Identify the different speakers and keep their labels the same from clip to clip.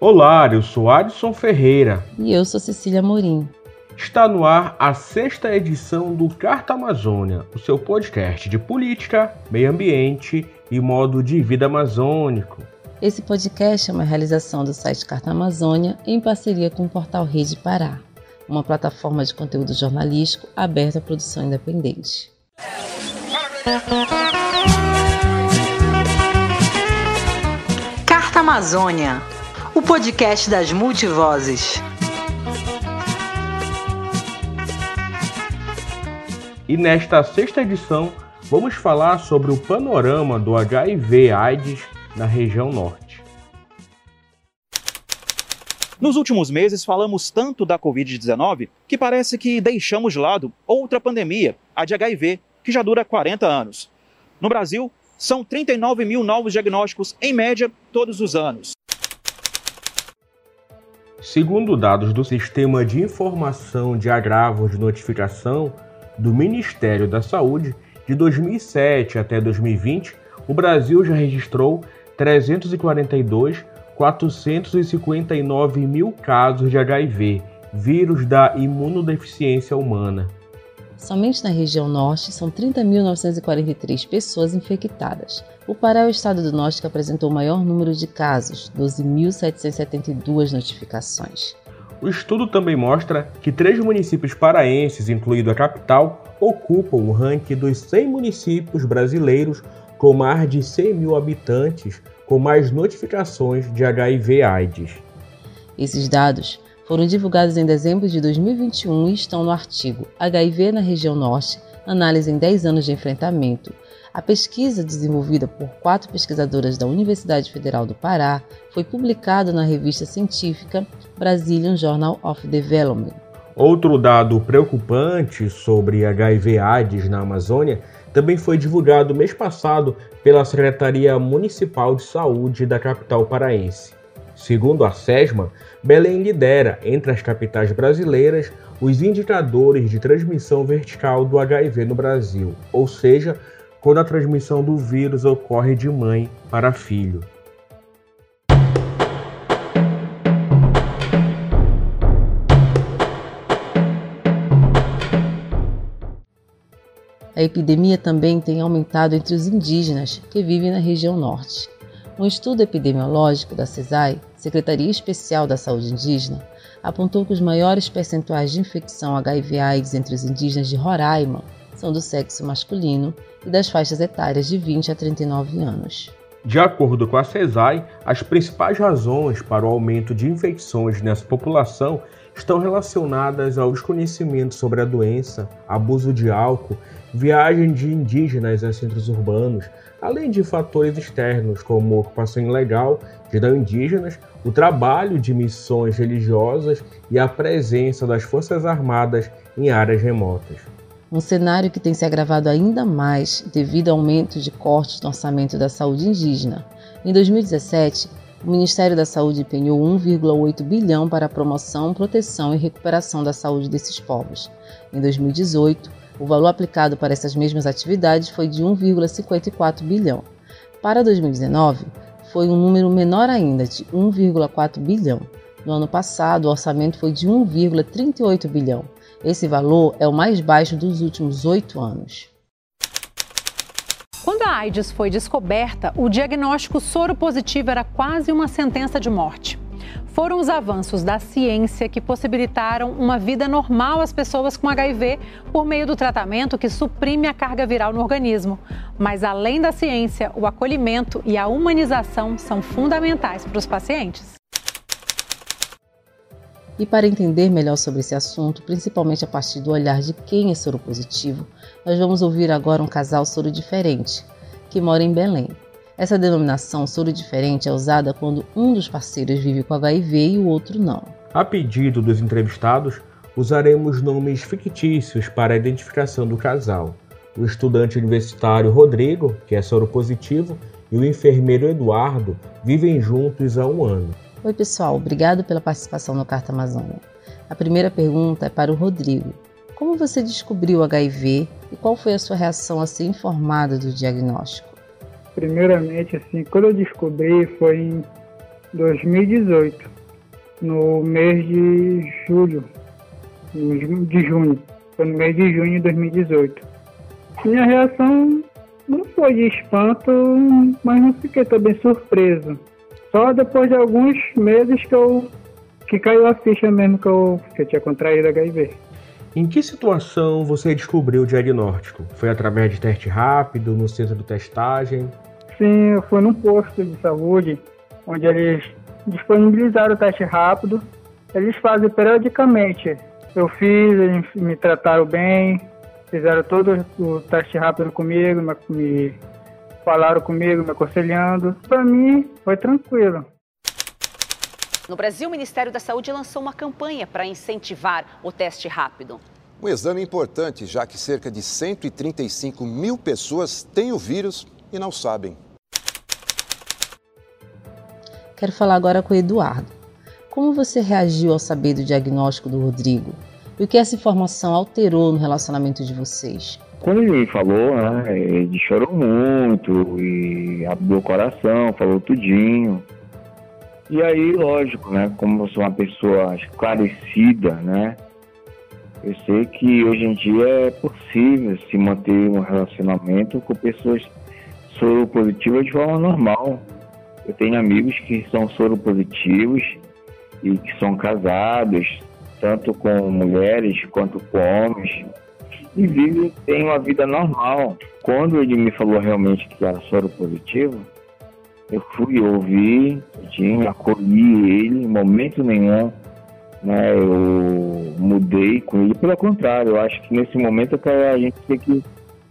Speaker 1: Olá, eu sou Adson Ferreira.
Speaker 2: E eu sou Cecília Morim.
Speaker 1: Está no ar a sexta edição do Carta Amazônia, o seu podcast de política, meio ambiente e modo de vida amazônico.
Speaker 2: Esse podcast é uma realização do site Carta Amazônia em parceria com o portal Rede Pará, uma plataforma de conteúdo jornalístico aberta à produção independente.
Speaker 3: Carta Amazônia o podcast das multivozes.
Speaker 1: E nesta sexta edição, vamos falar sobre o panorama do HIV/AIDS na região norte.
Speaker 4: Nos últimos meses, falamos tanto da Covid-19 que parece que deixamos de lado outra pandemia, a de HIV, que já dura 40 anos. No Brasil, são 39 mil novos diagnósticos em média todos os anos.
Speaker 1: Segundo dados do Sistema de Informação de Agravos de Notificação do Ministério da Saúde, de 2007 até 2020, o Brasil já registrou 342.459 mil casos de HIV, vírus da imunodeficiência humana.
Speaker 2: Somente na região norte são 30.943 pessoas infectadas. O Pará é o estado do norte que apresentou o maior número de casos, 12.772 notificações.
Speaker 1: O estudo também mostra que três municípios paraenses, incluindo a capital, ocupam o ranking dos 100 municípios brasileiros com mais de 100 mil habitantes com mais notificações de HIV/AIDS.
Speaker 2: Esses dados foram divulgados em dezembro de 2021 e estão no artigo HIV na região norte, análise em 10 anos de enfrentamento. A pesquisa, desenvolvida por quatro pesquisadoras da Universidade Federal do Pará, foi publicada na revista científica Brazilian Journal of Development.
Speaker 1: Outro dado preocupante sobre HIV-AIDS na Amazônia também foi divulgado mês passado pela Secretaria Municipal de Saúde da capital paraense. Segundo a SESMA, Belém lidera, entre as capitais brasileiras, os indicadores de transmissão vertical do HIV no Brasil, ou seja, quando a transmissão do vírus ocorre de mãe para filho.
Speaker 2: A epidemia também tem aumentado entre os indígenas que vivem na região norte. Um estudo epidemiológico da CESAI, Secretaria Especial da Saúde Indígena, apontou que os maiores percentuais de infecção HIV/AIDS entre os indígenas de Roraima são do sexo masculino e das faixas etárias de 20 a 39 anos.
Speaker 1: De acordo com a CESAI, as principais razões para o aumento de infecções nessa população estão relacionadas ao desconhecimento sobre a doença, abuso de álcool, viagem de indígenas a centros urbanos, além de fatores externos como ocupação ilegal de não indígenas, o trabalho de missões religiosas e a presença das Forças Armadas em áreas remotas.
Speaker 2: Um cenário que tem se agravado ainda mais devido ao aumento de cortes no orçamento da saúde indígena. Em 2017, o Ministério da Saúde empenhou 1,8 bilhão para a promoção, proteção e recuperação da saúde desses povos. Em 2018, o valor aplicado para essas mesmas atividades foi de 1,54 bilhão. Para 2019, foi um número menor ainda, de 1,4 bilhão. No ano passado, o orçamento foi de 1,38 bilhão. Esse valor é o mais baixo dos últimos oito anos.
Speaker 5: Quando a AIDS foi descoberta, o diagnóstico soro positivo era quase uma sentença de morte. Foram os avanços da ciência que possibilitaram uma vida normal às pessoas com HIV por meio do tratamento que suprime a carga viral no organismo. Mas além da ciência, o acolhimento e a humanização são fundamentais para os pacientes.
Speaker 2: E para entender melhor sobre esse assunto, principalmente a partir do olhar de quem é soro positivo, nós vamos ouvir agora um casal soro diferente, que mora em Belém. Essa denominação soro diferente é usada quando um dos parceiros vive com HIV e o outro não.
Speaker 1: A pedido dos entrevistados, usaremos nomes fictícios para a identificação do casal. O estudante universitário Rodrigo, que é soro positivo, e o enfermeiro Eduardo vivem juntos há um ano.
Speaker 2: Oi, pessoal, obrigado pela participação no Carta Amazônia. A primeira pergunta é para o Rodrigo. Como você descobriu o HIV e qual foi a sua reação a ser informado do diagnóstico?
Speaker 6: Primeiramente, assim, quando eu descobri foi em 2018, no mês de julho, de junho, foi no mês de junho de 2018. Minha reação não foi de espanto, mas não fiquei também surpreso. Só depois de alguns meses que eu que caiu a ficha mesmo que eu, que eu tinha contraído HIV.
Speaker 1: Em que situação você descobriu o diagnóstico? Foi através de teste rápido, no centro de testagem?
Speaker 6: Sim, eu fui num posto de saúde, onde eles disponibilizaram o teste rápido. Eles fazem periodicamente. Eu fiz, eles me trataram bem, fizeram todo o teste rápido comigo, me falaram comigo, me aconselhando. Para mim, foi tranquilo.
Speaker 7: No Brasil, o Ministério da Saúde lançou uma campanha para incentivar o teste rápido.
Speaker 8: Um exame importante, já que cerca de 135 mil pessoas têm o vírus e não sabem.
Speaker 2: Quero falar agora com o Eduardo. Como você reagiu ao saber do diagnóstico do Rodrigo? E o que essa informação alterou no relacionamento de vocês?
Speaker 9: Quando ele falou, né, ele chorou muito e abriu o coração, falou tudinho. E aí, lógico, né, como eu sou uma pessoa esclarecida, né, eu sei que hoje em dia é possível se manter um relacionamento com pessoas soropositivas de forma normal. Eu tenho amigos que são soropositivos e que são casados, tanto com mulheres quanto com homens, e vivem, têm uma vida normal. Quando ele me falou realmente que era soropositivo, eu fui ouvir, tinha, acolhi ele, em momento nenhum né, eu mudei com ele. Pelo contrário, eu acho que nesse momento a gente tem que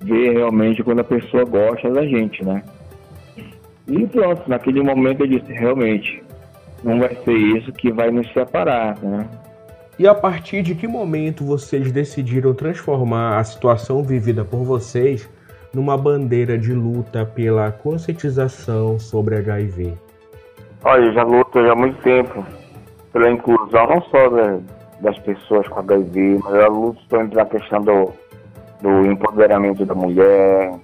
Speaker 9: ver realmente quando a pessoa gosta da gente, né? E pronto, naquele momento eu disse, realmente, não vai ser isso que vai nos separar, né?
Speaker 1: E a partir de que momento vocês decidiram transformar a situação vivida por vocês numa bandeira de luta pela conscientização sobre HIV?
Speaker 9: Olha, eu já luto há muito tempo pela inclusão não só né, das pessoas com HIV, mas eu luto também pela questão do, do empoderamento da mulher,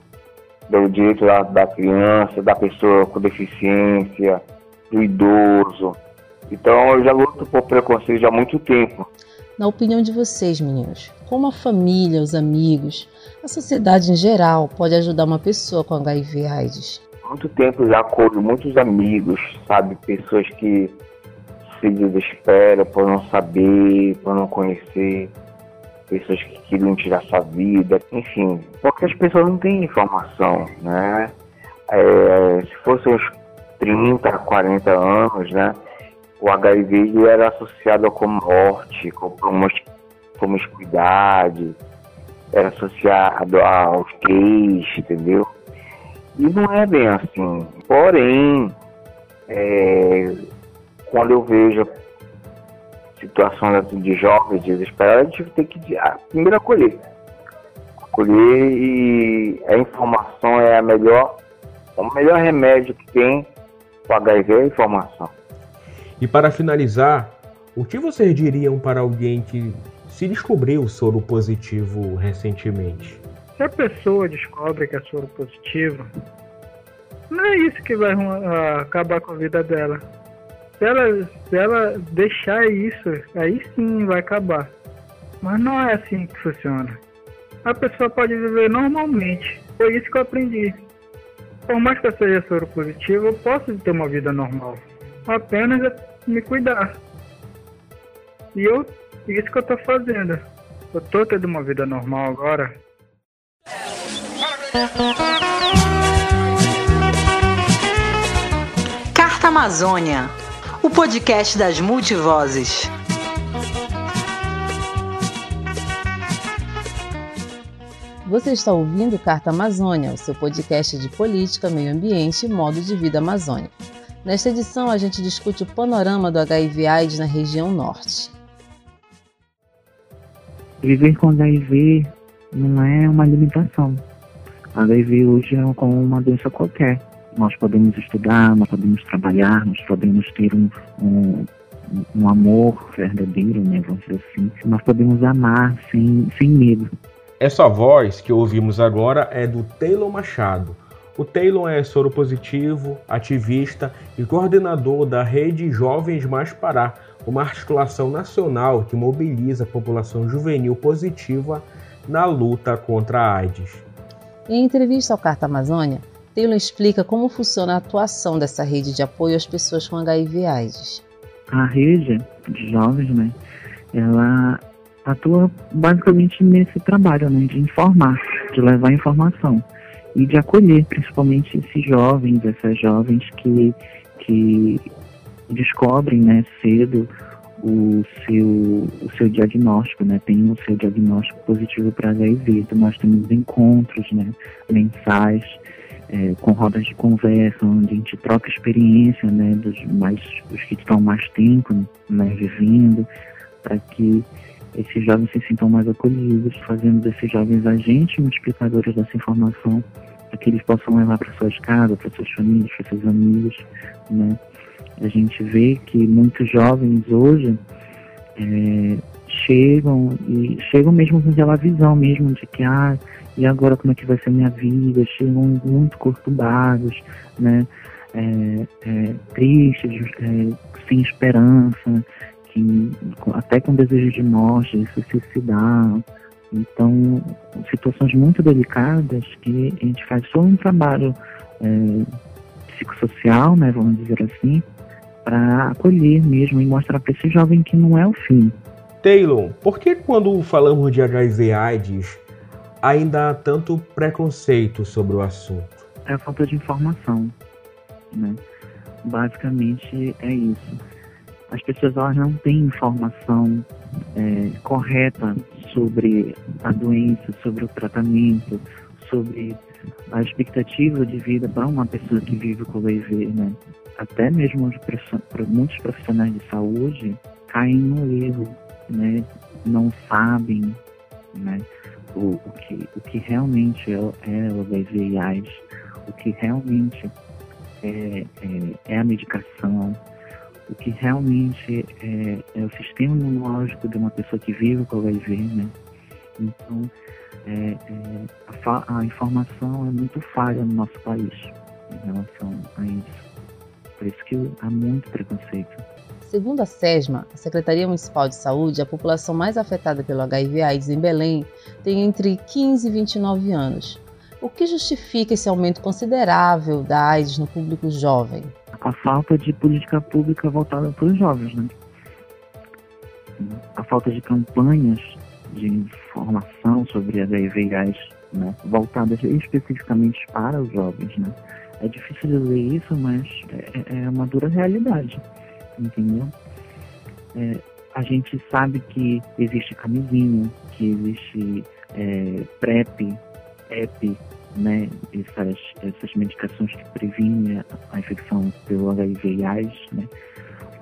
Speaker 9: do direito da, da criança, da pessoa com deficiência, do idoso. Então eu já luto por preconceito há muito tempo.
Speaker 2: Na opinião de vocês, meninos, como a família, os amigos, a sociedade em geral pode ajudar uma pessoa com HIV/AIDS?
Speaker 9: Há muito tempo já acolho muitos amigos, sabe, pessoas que se desesperam por não saber, por não conhecer, pessoas que queriam tirar sua vida, enfim, porque as pessoas não têm informação, né? É, se fosse uns 30, 40 anos, né? O HIV era associado com morte, com promiscuidade, era associado aos gays, entendeu? E não é bem assim. Porém, é, quando eu vejo situações de jovens desesperados, a gente tem que a, primeiro acolher. Acolher e a informação é a melhor, o melhor remédio que tem para HIV é a informação.
Speaker 1: E para finalizar, o que vocês diriam para alguém que se descobriu soro positivo recentemente?
Speaker 6: Se a pessoa descobre que é soro positivo, não é isso que vai acabar com a vida dela se ela, se ela deixar isso, aí sim vai acabar. Mas não é assim que funciona. A pessoa pode viver normalmente. Foi isso que eu aprendi. Por mais que eu seja soro positivo, eu posso ter uma vida normal. Apenas é me cuidar. E eu, isso que eu tô fazendo. Eu tô tendo uma vida normal agora.
Speaker 3: Carta Amazônia o podcast das multivozes.
Speaker 2: Você está ouvindo Carta Amazônia, o seu podcast de política, meio ambiente e modo de vida amazônico. Nesta edição, a gente discute o panorama do HIV/AIDS na região norte.
Speaker 10: Viver com HIV não é uma limitação. HIV hoje é como uma doença qualquer nós podemos estudar, nós podemos trabalhar, nós podemos ter um, um, um amor verdadeiro, né, vamos dizer assim. Nós podemos amar sem, sem medo.
Speaker 1: Essa voz que ouvimos agora é do Taylor Machado, O Taylor é soropositivo, ativista e coordenador da Rede Jovens Mais Pará, uma articulação nacional que mobiliza a população juvenil positiva na luta contra a AIDS.
Speaker 2: Em entrevista ao Carta Amazônia, Taylor explica como funciona a atuação dessa rede de apoio às pessoas com HIV/AIDS.
Speaker 10: A rede de jovens, né, ela atua basicamente nesse trabalho, né, de informar, de levar informação e de acolher, principalmente esses jovens, essas jovens que, que descobrem, né, cedo o seu, o seu diagnóstico, né? Tem o seu diagnóstico positivo para HIV. Então nós temos encontros, né? Mensais, é, com rodas de conversa, onde a gente troca experiência, né? Dos mais, dos que estão mais tempo, né? Vivendo, para que esses jovens se sintam mais acolhidos, fazendo desses jovens agentes multiplicadores dessa informação, para que eles possam levar para suas casas, para suas famílias, para seus amigos, né? A gente vê que muitos jovens hoje é, chegam e chegam mesmo com aquela visão mesmo de que ah, e agora como é que vai ser minha vida? Chegam muito conturbados, né? É, é, tristes, é, sem esperança, que, até com desejo de morte, de se suicidar. Então, situações muito delicadas que a gente faz só um trabalho é, psicossocial, né, vamos dizer assim, para acolher mesmo e mostrar para esse jovem que não é o fim.
Speaker 1: Taylor, por que quando falamos de HIV/AIDS ainda há tanto preconceito sobre o assunto?
Speaker 10: É a falta de informação, né? Basicamente é isso. As pessoas elas não têm informação é, correta sobre a doença, sobre o tratamento, sobre a expectativa de vida para uma pessoa que vive com HIV, né? até mesmo muitos profissionais de saúde caem no erro, né? Não sabem, né? O, o, que, o que realmente é, é o HIV o que realmente é, é, é, a medicação, o que realmente é, é, o sistema imunológico de uma pessoa que vive com HIV, né? Então, é, é, a, a informação é muito falha no nosso país em relação a isso. Por isso que há muito preconceito.
Speaker 2: Segundo a SESMA, a Secretaria Municipal de Saúde, a população mais afetada pelo HIV/AIDS em Belém tem entre 15 e 29 anos. O que justifica esse aumento considerável da AIDS no público jovem?
Speaker 10: A falta de política pública voltada para os jovens, né? A falta de campanhas de informação sobre HIV e AIDS, né? voltadas especificamente para os jovens, né? É difícil dizer isso, mas é, é uma dura realidade, entendeu? É, a gente sabe que existe camisinha, que existe é, PrEP, EP, né? Essas, essas medicações que previnem a infecção pelo HIV e AIDS, né?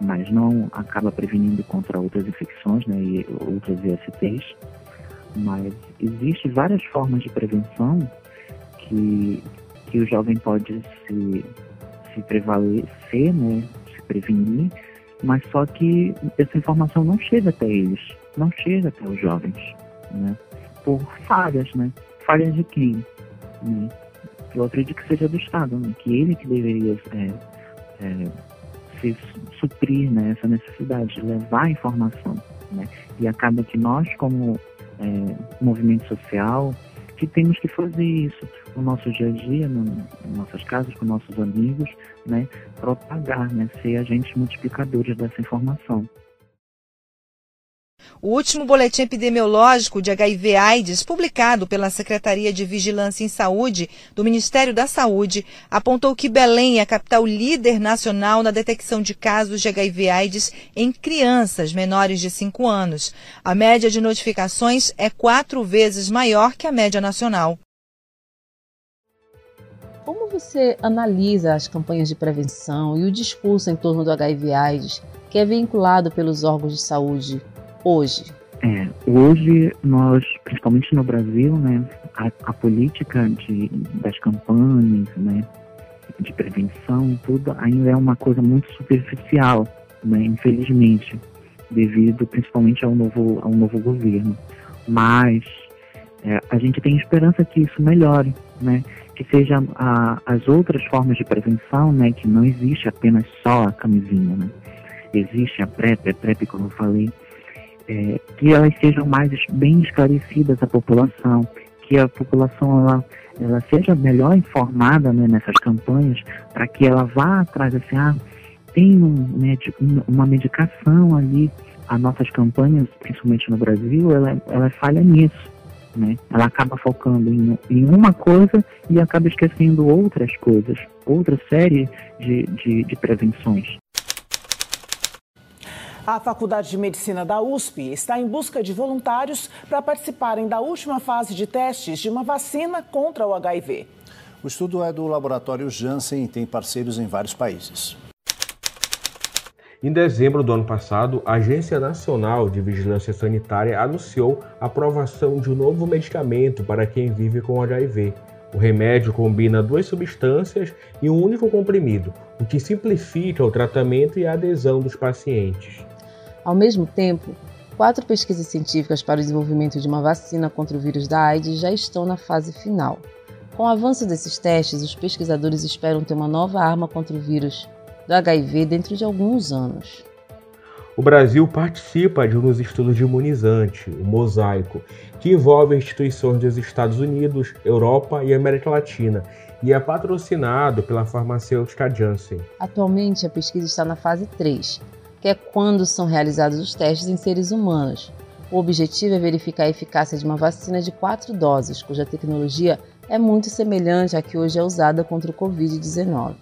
Speaker 10: Mas não acaba prevenindo contra outras infecções, né? E outras ISTs. Mas existem várias formas de prevenção que que o jovem pode se, se prevalecer, né, se prevenir, mas só que essa informação não chega até eles, não chega até os jovens, né, por falhas, né, falhas de quem, né, eu acredito que seja do Estado, né, que ele que deveria é, é, se suprir né, essa necessidade de levar a informação, né, e acaba que nós como é, movimento social que temos que fazer isso no nosso dia a dia, no, em nossas casas, com nossos amigos, né? Propagar, né? Ser agentes multiplicadores dessa informação.
Speaker 11: O último boletim epidemiológico de HIV/AIDS, publicado pela Secretaria de Vigilância em Saúde do Ministério da Saúde, apontou que Belém é a capital líder nacional na detecção de casos de HIV/AIDS em crianças menores de 5 anos. A média de notificações é quatro vezes maior que a média nacional.
Speaker 2: Como você analisa as campanhas de prevenção e o discurso em torno do HIV/AIDS que é vinculado pelos órgãos de saúde hoje?
Speaker 10: É, hoje nós, principalmente no Brasil, né, a, a política de, das campanhas, né, de prevenção, tudo ainda é uma coisa muito superficial, né, infelizmente, devido principalmente ao novo, ao novo governo. Mas é, a gente tem esperança que isso melhore, né, que seja a, as outras formas de prevenção, né, que não existe apenas só a camisinha, né? Existe a PrEP, a PrEP, como eu falei, é, que elas sejam mais bem esclarecidas à população, que a população ela, ela seja melhor informada né, nessas campanhas, para que ela vá atrás assim, ah, tem um médico, uma medicação ali. As nossas campanhas, principalmente no Brasil, ela, ela falha nisso. Né? Ela acaba focando em, em uma coisa e acaba esquecendo outras coisas, outra série de, de, de prevenções.
Speaker 12: A Faculdade de Medicina da USP está em busca de voluntários para participarem da última fase de testes de uma vacina contra o HIV.
Speaker 13: O estudo é do laboratório Janssen e tem parceiros em vários países.
Speaker 1: Em dezembro do ano passado, a Agência Nacional de Vigilância Sanitária anunciou a aprovação de um novo medicamento para quem vive com HIV. O remédio combina duas substâncias em um único comprimido, o que simplifica o tratamento e a adesão dos pacientes.
Speaker 2: Ao mesmo tempo, quatro pesquisas científicas para o desenvolvimento de uma vacina contra o vírus da AIDS já estão na fase final. Com o avanço desses testes, os pesquisadores esperam ter uma nova arma contra o vírus do HIV dentro de alguns anos.
Speaker 1: O Brasil participa de um dos estudos de imunizante, o Mosaico, que envolve instituições dos Estados Unidos, Europa e América Latina e é patrocinado pela farmacêutica Janssen.
Speaker 2: Atualmente, a pesquisa está na fase 3, que é quando são realizados os testes em seres humanos. O objetivo é verificar a eficácia de uma vacina de quatro doses, cuja tecnologia é muito semelhante à que hoje é usada contra o Covid-19.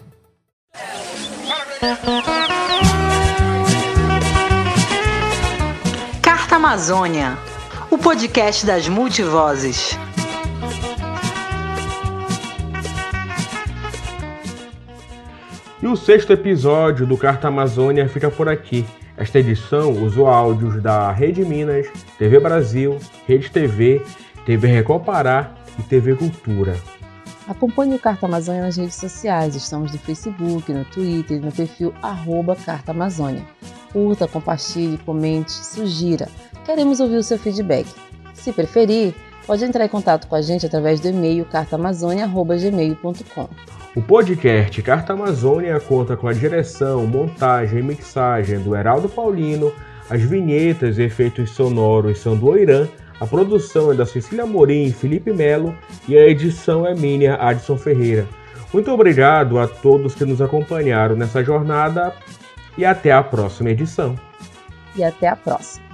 Speaker 3: Carta Amazônia, o podcast das multivozes.
Speaker 1: E o sexto episódio do Carta Amazônia fica por aqui. Esta edição usou áudios da Rede Minas, TV Brasil, Rede TV, TV Record Pará e TV Cultura.
Speaker 2: Acompanhe o Carta Amazônia nas redes sociais. Estamos no Facebook, no Twitter e no perfil arroba Carta Amazônia. Curta, compartilhe, comente, sugira. Queremos ouvir o seu feedback. Se preferir, pode entrar em contato com a gente através do e-mail cartaamazônia.gmail.com.
Speaker 1: O podcast Carta Amazônia conta com a direção, montagem e mixagem do Heraldo Paulino, as vinhetas e efeitos sonoros são do Oirã, a produção é da Cecília Morim e Felipe Melo e a edição é minha, Adson Ferreira. Muito obrigado a todos que nos acompanharam nessa jornada e até a próxima edição.
Speaker 2: E até a próxima.